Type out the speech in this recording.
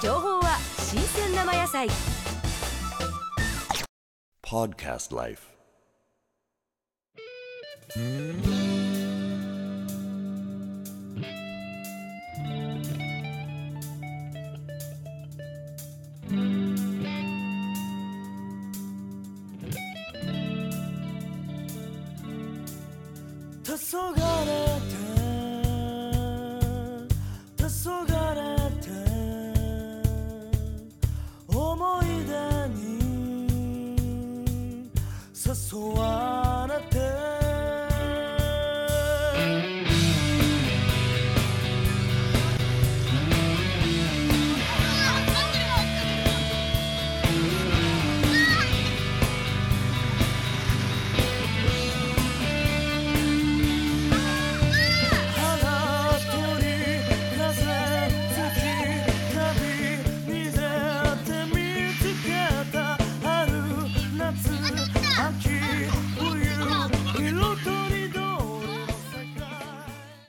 情報は新鮮生野菜 Podcast Life. 黄昏 suar.